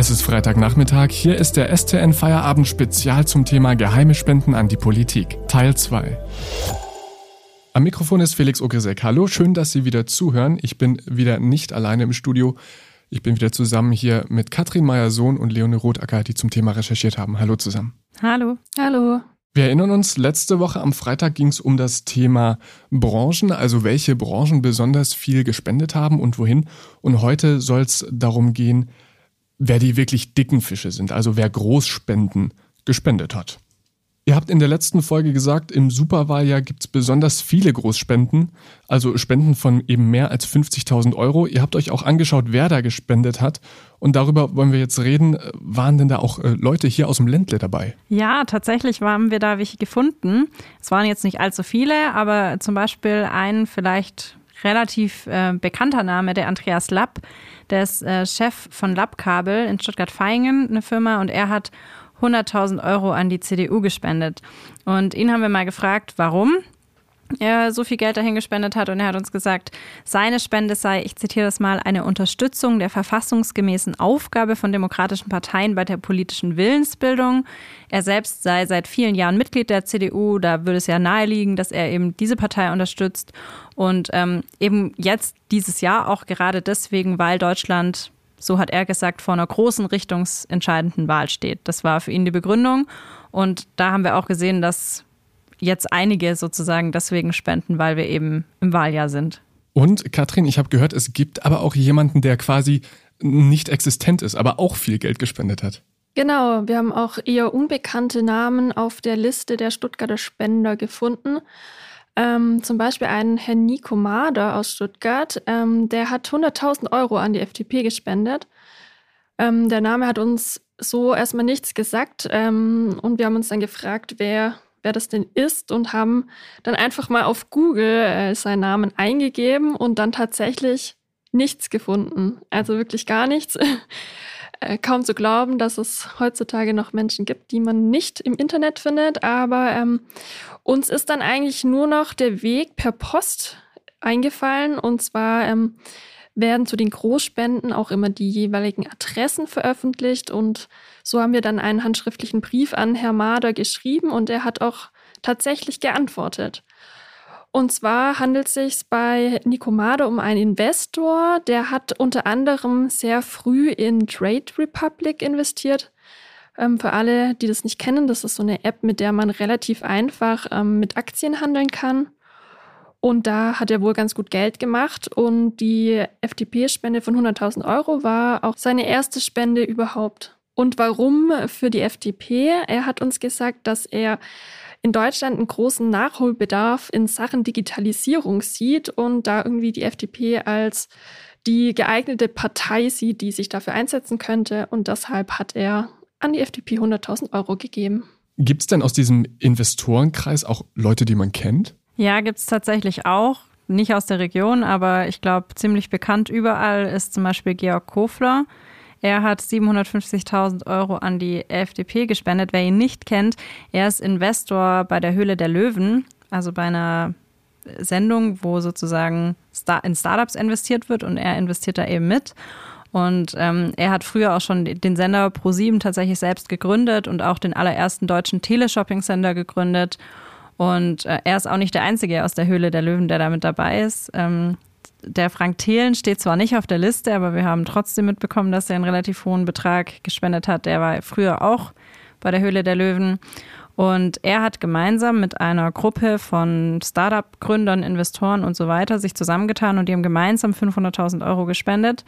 Es ist Freitagnachmittag, hier ist der STN Feierabend Spezial zum Thema Geheime Spenden an die Politik, Teil 2. Am Mikrofon ist Felix Ogresek. Hallo, schön, dass Sie wieder zuhören. Ich bin wieder nicht alleine im Studio. Ich bin wieder zusammen hier mit Katrin Meyer-Sohn und Leone Rotacker, die zum Thema recherchiert haben. Hallo zusammen. Hallo. Hallo. Wir erinnern uns, letzte Woche am Freitag ging es um das Thema Branchen, also welche Branchen besonders viel gespendet haben und wohin. Und heute soll es darum gehen, wer die wirklich dicken Fische sind, also wer Großspenden gespendet hat. Ihr habt in der letzten Folge gesagt, im Superwahljahr gibt es besonders viele Großspenden, also Spenden von eben mehr als 50.000 Euro. Ihr habt euch auch angeschaut, wer da gespendet hat. Und darüber wollen wir jetzt reden. Waren denn da auch äh, Leute hier aus dem Ländle dabei? Ja, tatsächlich haben wir da welche gefunden. Es waren jetzt nicht allzu viele, aber zum Beispiel ein vielleicht relativ äh, bekannter Name, der Andreas Lapp. Der ist äh, Chef von Lappkabel in Stuttgart-Vaihingen, eine Firma, und er hat 100.000 Euro an die CDU gespendet. Und ihn haben wir mal gefragt, warum so viel Geld dahin gespendet hat. Und er hat uns gesagt, seine Spende sei, ich zitiere das mal, eine Unterstützung der verfassungsgemäßen Aufgabe von demokratischen Parteien bei der politischen Willensbildung. Er selbst sei seit vielen Jahren Mitglied der CDU. Da würde es ja naheliegen, dass er eben diese Partei unterstützt. Und ähm, eben jetzt dieses Jahr auch gerade deswegen, weil Deutschland so hat er gesagt, vor einer großen richtungsentscheidenden Wahl steht. Das war für ihn die Begründung. Und da haben wir auch gesehen, dass jetzt einige sozusagen deswegen spenden, weil wir eben im Wahljahr sind. Und Katrin, ich habe gehört, es gibt aber auch jemanden, der quasi nicht existent ist, aber auch viel Geld gespendet hat. Genau, wir haben auch eher unbekannte Namen auf der Liste der Stuttgarter Spender gefunden. Ähm, zum Beispiel ein Herr Nico Mader aus Stuttgart, ähm, der hat 100.000 Euro an die FDP gespendet. Ähm, der Name hat uns so erstmal nichts gesagt ähm, und wir haben uns dann gefragt, wer, wer das denn ist und haben dann einfach mal auf Google äh, seinen Namen eingegeben und dann tatsächlich nichts gefunden. Also wirklich gar nichts. Äh, kaum zu glauben, dass es heutzutage noch Menschen gibt, die man nicht im Internet findet. Aber ähm, uns ist dann eigentlich nur noch der Weg per Post eingefallen. Und zwar ähm, werden zu den Großspenden auch immer die jeweiligen Adressen veröffentlicht. Und so haben wir dann einen handschriftlichen Brief an Herr Mader geschrieben und er hat auch tatsächlich geantwortet. Und zwar handelt es sich bei Nicomade um einen Investor, der hat unter anderem sehr früh in Trade Republic investiert. Ähm, für alle, die das nicht kennen, das ist so eine App, mit der man relativ einfach ähm, mit Aktien handeln kann. Und da hat er wohl ganz gut Geld gemacht. Und die FDP-Spende von 100.000 Euro war auch seine erste Spende überhaupt. Und warum für die FDP? Er hat uns gesagt, dass er in Deutschland einen großen Nachholbedarf in Sachen Digitalisierung sieht und da irgendwie die FDP als die geeignete Partei sieht, die sich dafür einsetzen könnte. Und deshalb hat er an die FDP 100.000 Euro gegeben. Gibt es denn aus diesem Investorenkreis auch Leute, die man kennt? Ja, gibt es tatsächlich auch. Nicht aus der Region, aber ich glaube, ziemlich bekannt überall ist zum Beispiel Georg Kofler. Er hat 750.000 Euro an die FDP gespendet. Wer ihn nicht kennt, er ist Investor bei der Höhle der Löwen, also bei einer Sendung, wo sozusagen in Startups investiert wird und er investiert da eben mit. Und ähm, er hat früher auch schon den Sender Pro7 tatsächlich selbst gegründet und auch den allerersten deutschen Teleshopping-Sender gegründet. Und äh, er ist auch nicht der Einzige aus der Höhle der Löwen, der da mit dabei ist. Ähm, der Frank Thelen steht zwar nicht auf der Liste, aber wir haben trotzdem mitbekommen, dass er einen relativ hohen Betrag gespendet hat. Der war früher auch bei der Höhle der Löwen. Und er hat gemeinsam mit einer Gruppe von Startup-Gründern, Investoren und so weiter sich zusammengetan und die haben gemeinsam 500.000 Euro gespendet.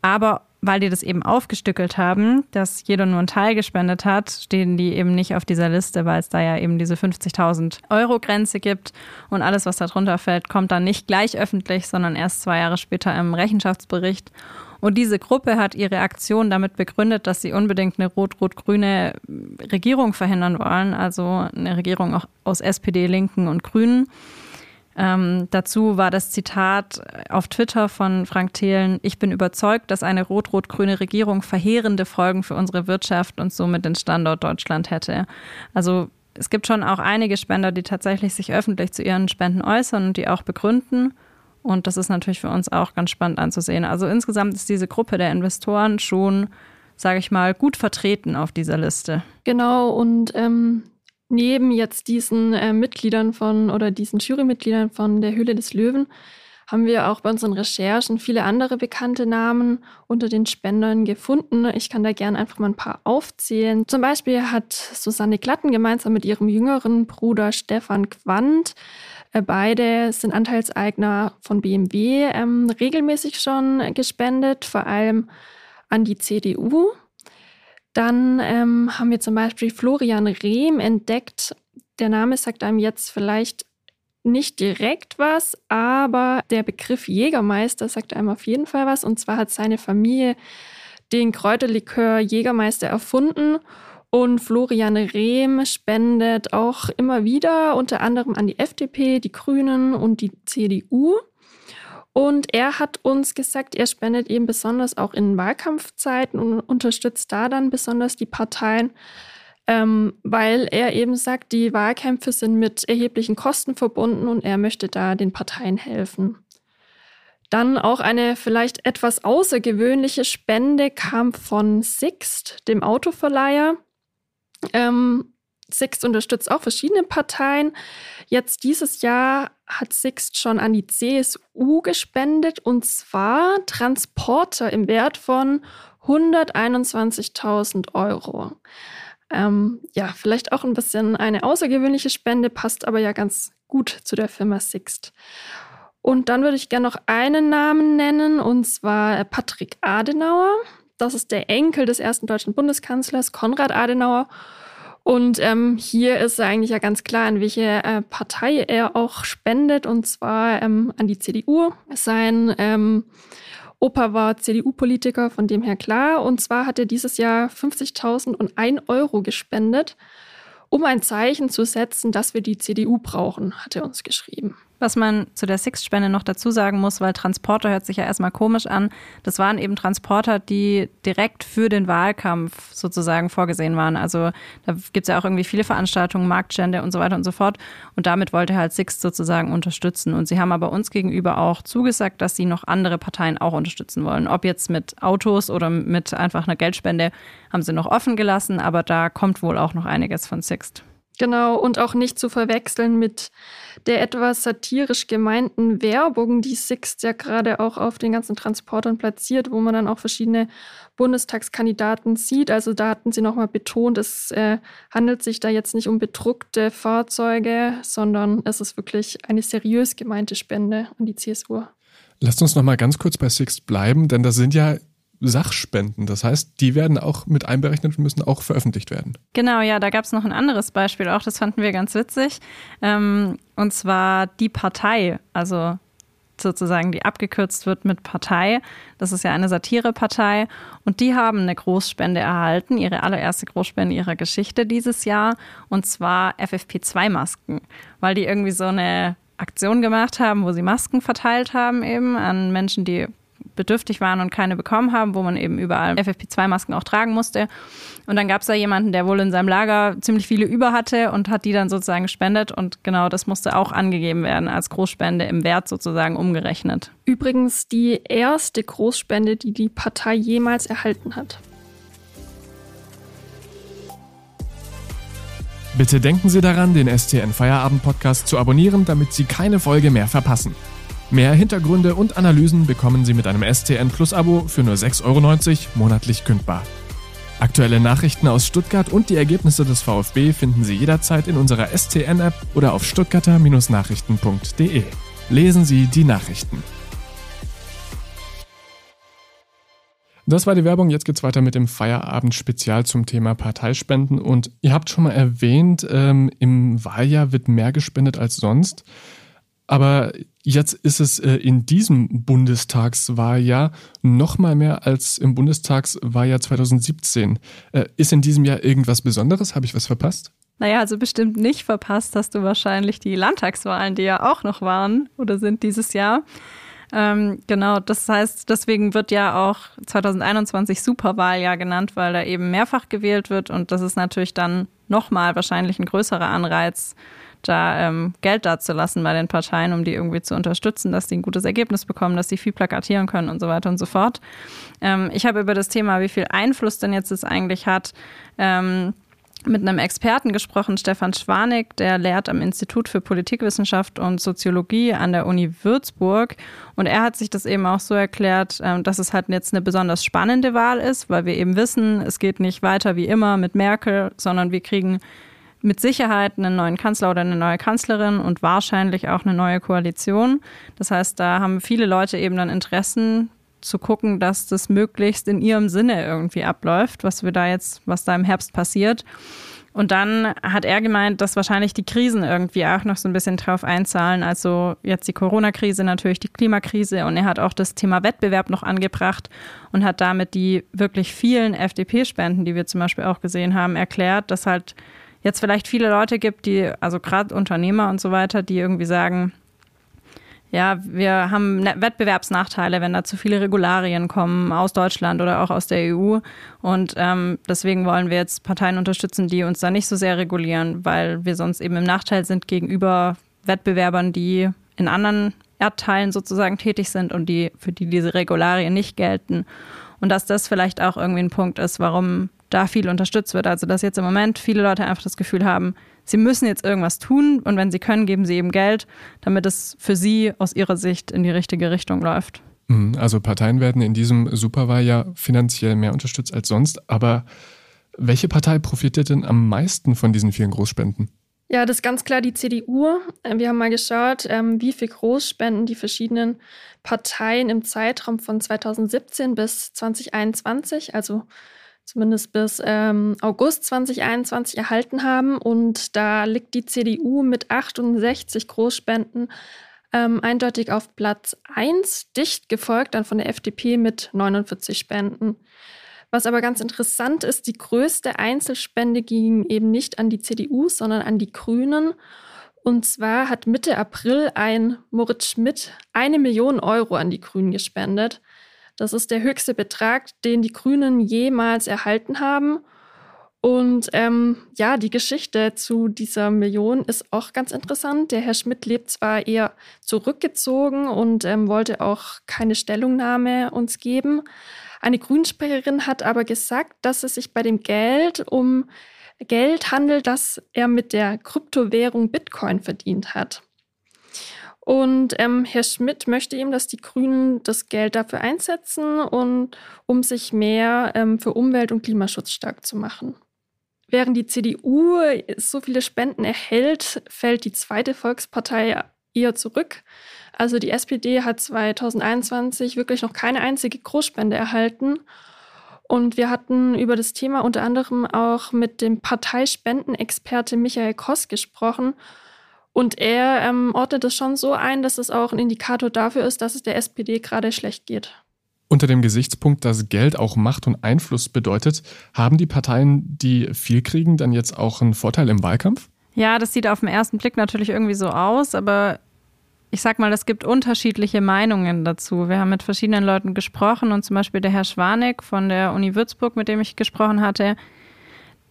Aber weil die das eben aufgestückelt haben, dass jeder nur einen Teil gespendet hat, stehen die eben nicht auf dieser Liste, weil es da ja eben diese 50.000 Euro Grenze gibt und alles, was darunter fällt, kommt dann nicht gleich öffentlich, sondern erst zwei Jahre später im Rechenschaftsbericht. Und diese Gruppe hat ihre Aktion damit begründet, dass sie unbedingt eine rot-rot-grüne Regierung verhindern wollen, also eine Regierung auch aus SPD, Linken und Grünen. Ähm, dazu war das Zitat auf Twitter von Frank Thelen, ich bin überzeugt, dass eine rot-rot-grüne Regierung verheerende Folgen für unsere Wirtschaft und somit den Standort Deutschland hätte. Also es gibt schon auch einige Spender, die tatsächlich sich öffentlich zu ihren Spenden äußern und die auch begründen. Und das ist natürlich für uns auch ganz spannend anzusehen. Also insgesamt ist diese Gruppe der Investoren schon sage ich mal, gut vertreten auf dieser Liste. Genau, und ähm, neben jetzt diesen äh, Mitgliedern von oder diesen Jurymitgliedern von der Höhle des Löwen haben wir auch bei unseren Recherchen viele andere bekannte Namen unter den Spendern gefunden. Ich kann da gerne einfach mal ein paar aufzählen. Zum Beispiel hat Susanne Glatten gemeinsam mit ihrem jüngeren Bruder Stefan Quandt äh, Beide sind Anteilseigner von BMW, ähm, regelmäßig schon gespendet, vor allem an die CDU. Dann ähm, haben wir zum Beispiel Florian Rehm entdeckt. Der Name sagt einem jetzt vielleicht nicht direkt was, aber der Begriff Jägermeister sagt einem auf jeden Fall was. Und zwar hat seine Familie den Kräuterlikör Jägermeister erfunden. Und Florian Rehm spendet auch immer wieder, unter anderem an die FDP, die Grünen und die CDU. Und er hat uns gesagt, er spendet eben besonders auch in Wahlkampfzeiten und unterstützt da dann besonders die Parteien, ähm, weil er eben sagt, die Wahlkämpfe sind mit erheblichen Kosten verbunden und er möchte da den Parteien helfen. Dann auch eine vielleicht etwas außergewöhnliche Spende kam von Sixt, dem Autoverleiher. Ähm, Sixt unterstützt auch verschiedene Parteien. Jetzt dieses Jahr hat Sixt schon an die CSU gespendet und zwar Transporter im Wert von 121.000 Euro. Ähm, ja, vielleicht auch ein bisschen eine außergewöhnliche Spende, passt aber ja ganz gut zu der Firma Sixt. Und dann würde ich gerne noch einen Namen nennen, und zwar Patrick Adenauer. Das ist der Enkel des ersten deutschen Bundeskanzlers, Konrad Adenauer. Und ähm, hier ist eigentlich ja ganz klar, an welche äh, Partei er auch spendet, und zwar ähm, an die CDU. Sein ähm, Opa war CDU-Politiker, von dem her klar. Und zwar hat er dieses Jahr 50.001 Euro gespendet, um ein Zeichen zu setzen, dass wir die CDU brauchen, hat er uns geschrieben. Was man zu der Six-Spende noch dazu sagen muss, weil Transporter hört sich ja erstmal komisch an. Das waren eben Transporter, die direkt für den Wahlkampf sozusagen vorgesehen waren. Also da gibt es ja auch irgendwie viele Veranstaltungen, Marktstände und so weiter und so fort. Und damit wollte halt Six sozusagen unterstützen. Und sie haben aber uns gegenüber auch zugesagt, dass sie noch andere Parteien auch unterstützen wollen. Ob jetzt mit Autos oder mit einfach einer Geldspende, haben sie noch offen gelassen. Aber da kommt wohl auch noch einiges von Sixt. Genau, und auch nicht zu verwechseln mit der etwas satirisch gemeinten Werbung, die Sixt ja gerade auch auf den ganzen Transportern platziert, wo man dann auch verschiedene Bundestagskandidaten sieht. Also da hatten sie nochmal betont, es äh, handelt sich da jetzt nicht um bedruckte Fahrzeuge, sondern es ist wirklich eine seriös gemeinte Spende an die CSU. Lasst uns noch mal ganz kurz bei Sixt bleiben, denn da sind ja Sachspenden. Das heißt, die werden auch mit einberechnet und müssen auch veröffentlicht werden. Genau, ja, da gab es noch ein anderes Beispiel auch, das fanden wir ganz witzig. Ähm, und zwar die Partei, also sozusagen, die abgekürzt wird mit Partei. Das ist ja eine Satirepartei. Und die haben eine Großspende erhalten, ihre allererste Großspende ihrer Geschichte dieses Jahr. Und zwar FFP2-Masken, weil die irgendwie so eine Aktion gemacht haben, wo sie Masken verteilt haben eben an Menschen, die bedürftig waren und keine bekommen haben, wo man eben überall FFP2-Masken auch tragen musste. Und dann gab es da jemanden, der wohl in seinem Lager ziemlich viele über hatte und hat die dann sozusagen gespendet. Und genau das musste auch angegeben werden als Großspende im Wert sozusagen umgerechnet. Übrigens die erste Großspende, die die Partei jemals erhalten hat. Bitte denken Sie daran, den STN Feierabend Podcast zu abonnieren, damit Sie keine Folge mehr verpassen. Mehr Hintergründe und Analysen bekommen Sie mit einem STN Plus Abo für nur 6,90 Euro monatlich kündbar. Aktuelle Nachrichten aus Stuttgart und die Ergebnisse des VfB finden Sie jederzeit in unserer STN-App oder auf stuttgarter-nachrichten.de. Lesen Sie die Nachrichten. Das war die Werbung. Jetzt geht's weiter mit dem Feierabend-Spezial zum Thema Parteispenden. Und ihr habt schon mal erwähnt, ähm, im Wahljahr wird mehr gespendet als sonst. Aber jetzt ist es äh, in diesem Bundestagswahljahr noch mal mehr als im Bundestagswahljahr 2017. Äh, ist in diesem Jahr irgendwas Besonderes? Habe ich was verpasst? Naja, also bestimmt nicht verpasst hast du wahrscheinlich die Landtagswahlen, die ja auch noch waren oder sind dieses Jahr. Ähm, genau, das heißt, deswegen wird ja auch 2021 Superwahljahr genannt, weil da eben mehrfach gewählt wird und das ist natürlich dann nochmal wahrscheinlich ein größerer Anreiz, da ähm, Geld dazulassen bei den Parteien, um die irgendwie zu unterstützen, dass die ein gutes Ergebnis bekommen, dass sie viel plakatieren können und so weiter und so fort. Ähm, ich habe über das Thema, wie viel Einfluss denn jetzt es eigentlich hat, ähm, mit einem Experten gesprochen, Stefan Schwanig, der lehrt am Institut für Politikwissenschaft und Soziologie an der Uni Würzburg. Und er hat sich das eben auch so erklärt, ähm, dass es halt jetzt eine besonders spannende Wahl ist, weil wir eben wissen, es geht nicht weiter wie immer mit Merkel, sondern wir kriegen mit Sicherheit einen neuen Kanzler oder eine neue Kanzlerin und wahrscheinlich auch eine neue Koalition. Das heißt, da haben viele Leute eben dann Interessen, zu gucken, dass das möglichst in ihrem Sinne irgendwie abläuft, was wir da jetzt, was da im Herbst passiert. Und dann hat er gemeint, dass wahrscheinlich die Krisen irgendwie auch noch so ein bisschen drauf einzahlen. Also jetzt die Corona-Krise, natürlich die Klimakrise. Und er hat auch das Thema Wettbewerb noch angebracht und hat damit die wirklich vielen FDP-Spenden, die wir zum Beispiel auch gesehen haben, erklärt, dass halt jetzt vielleicht viele Leute gibt, die, also gerade Unternehmer und so weiter, die irgendwie sagen, ja, wir haben ne-, Wettbewerbsnachteile, wenn da zu viele Regularien kommen aus Deutschland oder auch aus der EU. Und ähm, deswegen wollen wir jetzt Parteien unterstützen, die uns da nicht so sehr regulieren, weil wir sonst eben im Nachteil sind gegenüber Wettbewerbern, die in anderen Erdteilen sozusagen tätig sind und die, für die diese Regularien nicht gelten. Und dass das vielleicht auch irgendwie ein Punkt ist, warum da viel unterstützt wird. Also dass jetzt im Moment viele Leute einfach das Gefühl haben, sie müssen jetzt irgendwas tun und wenn sie können, geben sie eben Geld, damit es für sie aus ihrer Sicht in die richtige Richtung läuft. Mhm, also Parteien werden in diesem Superwahljahr finanziell mehr unterstützt als sonst, aber welche Partei profitiert denn am meisten von diesen vielen Großspenden? Ja, das ist ganz klar die CDU. Äh, wir haben mal geschaut, ähm, wie viel Großspenden die verschiedenen Parteien im Zeitraum von 2017 bis 2021, also zumindest bis ähm, August 2021 erhalten haben. Und da liegt die CDU mit 68 Großspenden ähm, eindeutig auf Platz 1, dicht gefolgt dann von der FDP mit 49 Spenden. Was aber ganz interessant ist, die größte Einzelspende ging eben nicht an die CDU, sondern an die Grünen. Und zwar hat Mitte April ein Moritz Schmidt eine Million Euro an die Grünen gespendet. Das ist der höchste Betrag, den die Grünen jemals erhalten haben. Und ähm, ja, die Geschichte zu dieser Million ist auch ganz interessant. Der Herr Schmidt lebt zwar eher zurückgezogen und ähm, wollte auch keine Stellungnahme uns geben. Eine Grünsprecherin hat aber gesagt, dass es sich bei dem Geld um Geld handelt, das er mit der Kryptowährung Bitcoin verdient hat. Und ähm, Herr Schmidt möchte eben, dass die Grünen das Geld dafür einsetzen und um sich mehr ähm, für Umwelt- und Klimaschutz stark zu machen. Während die CDU so viele Spenden erhält, fällt die zweite Volkspartei eher zurück. Also die SPD hat 2021 wirklich noch keine einzige Großspende erhalten. Und wir hatten über das Thema unter anderem auch mit dem Parteispendenexperte Michael Koss gesprochen. Und er ähm, ordnet es schon so ein, dass es auch ein Indikator dafür ist, dass es der SPD gerade schlecht geht. Unter dem Gesichtspunkt, dass Geld auch Macht und Einfluss bedeutet, haben die Parteien, die viel kriegen, dann jetzt auch einen Vorteil im Wahlkampf? Ja, das sieht auf den ersten Blick natürlich irgendwie so aus, aber ich sag mal, es gibt unterschiedliche Meinungen dazu. Wir haben mit verschiedenen Leuten gesprochen und zum Beispiel der Herr Schwanek von der Uni Würzburg, mit dem ich gesprochen hatte,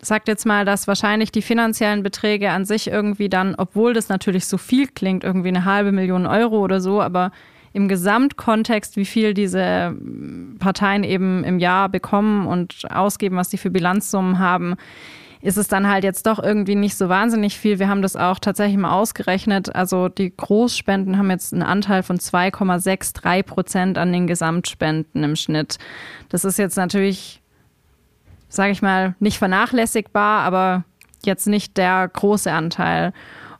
sagt jetzt mal, dass wahrscheinlich die finanziellen Beträge an sich irgendwie dann, obwohl das natürlich so viel klingt, irgendwie eine halbe Million Euro oder so, aber im Gesamtkontext, wie viel diese Parteien eben im Jahr bekommen und ausgeben, was sie für Bilanzsummen haben, ist es dann halt jetzt doch irgendwie nicht so wahnsinnig viel. Wir haben das auch tatsächlich mal ausgerechnet. Also die Großspenden haben jetzt einen Anteil von 2,63 Prozent an den Gesamtspenden im Schnitt. Das ist jetzt natürlich sage ich mal, nicht vernachlässigbar, aber jetzt nicht der große Anteil.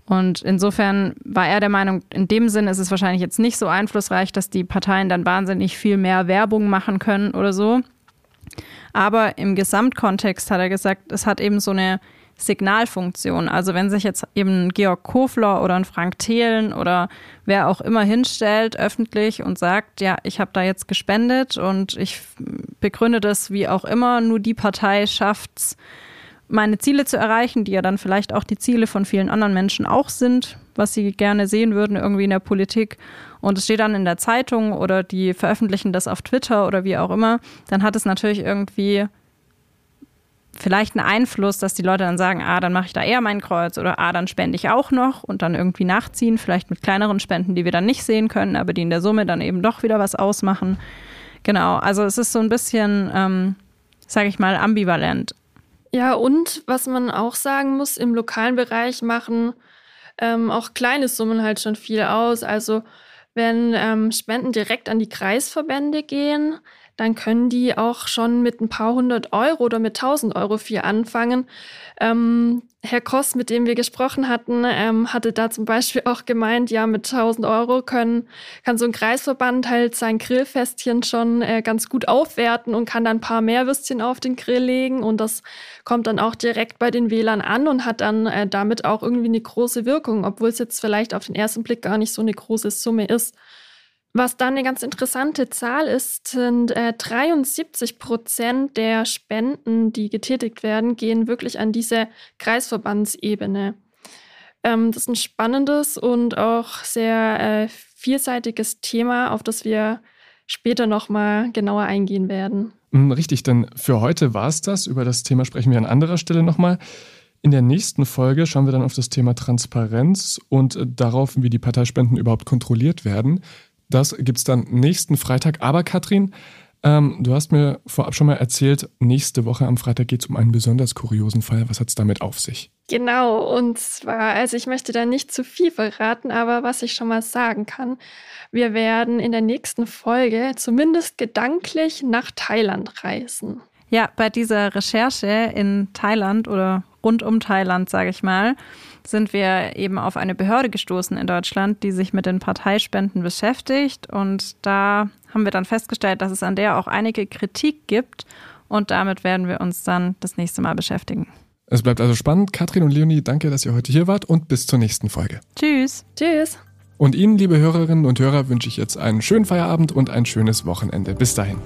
Und insofern war er der Meinung, in dem Sinn ist es wahrscheinlich jetzt nicht so einflussreich, dass die Parteien dann wahnsinnig viel mehr Werbung machen können oder so. Aber im Gesamtkontext hat er gesagt, es hat eben so eine Signalfunktion. Also wenn sich jetzt eben Georg Kofler oder ein Frank Thelen oder wer auch immer hinstellt öffentlich und sagt, ja, ich habe da jetzt gespendet und ich begründe das wie auch immer, nur die Partei schafft's, meine Ziele zu erreichen, die ja dann vielleicht auch die Ziele von vielen anderen Menschen auch sind, was sie gerne sehen würden irgendwie in der Politik. Und es steht dann in der Zeitung oder die veröffentlichen das auf Twitter oder wie auch immer, dann hat es natürlich irgendwie vielleicht einen Einfluss, dass die Leute dann sagen, ah, dann mache ich da eher mein Kreuz oder ah, dann spende ich auch noch und dann irgendwie nachziehen, vielleicht mit kleineren Spenden, die wir dann nicht sehen können, aber die in der Summe dann eben doch wieder was ausmachen. Genau, also es ist so ein bisschen, ähm, sage ich mal, ambivalent. Ja, und was man auch sagen muss, im lokalen Bereich machen ähm, auch kleine Summen halt schon viel aus. Also wenn ähm, Spenden direkt an die Kreisverbände gehen, dann können die auch schon mit ein paar hundert Euro oder mit tausend Euro viel anfangen. Ähm, Herr Koss, mit dem wir gesprochen hatten, ähm, hatte da zum Beispiel auch gemeint, ja, mit 1000 Euro können, kann so ein Kreisverband halt sein Grillfestchen schon äh, ganz gut aufwerten und kann dann ein paar mehr Würstchen auf den Grill legen und das kommt dann auch direkt bei den Wählern an und hat dann äh, damit auch irgendwie eine große Wirkung, obwohl es jetzt vielleicht auf den ersten Blick gar nicht so eine große Summe ist. Was dann eine ganz interessante Zahl ist, sind äh, 73 Prozent der Spenden, die getätigt werden, gehen wirklich an diese Kreisverbandsebene. Ähm, das ist ein spannendes und auch sehr äh, vielseitiges Thema, auf das wir später nochmal genauer eingehen werden. Hm, richtig, denn für heute war es das. Über das Thema sprechen wir an anderer Stelle nochmal. In der nächsten Folge schauen wir dann auf das Thema Transparenz und äh, darauf, wie die Parteispenden überhaupt kontrolliert werden. Das gibt es dann nächsten Freitag. Aber Katrin, ähm, du hast mir vorab schon mal erzählt, nächste Woche am Freitag geht es um einen besonders kuriosen Fall. Was hat es damit auf sich? Genau, und zwar, also ich möchte da nicht zu viel verraten, aber was ich schon mal sagen kann, wir werden in der nächsten Folge zumindest gedanklich nach Thailand reisen. Ja, bei dieser Recherche in Thailand oder rund um Thailand, sage ich mal, sind wir eben auf eine Behörde gestoßen in Deutschland, die sich mit den Parteispenden beschäftigt. Und da haben wir dann festgestellt, dass es an der auch einige Kritik gibt. Und damit werden wir uns dann das nächste Mal beschäftigen. Es bleibt also spannend. Katrin und Leonie, danke, dass ihr heute hier wart und bis zur nächsten Folge. Tschüss. Tschüss. Und Ihnen, liebe Hörerinnen und Hörer, wünsche ich jetzt einen schönen Feierabend und ein schönes Wochenende. Bis dahin.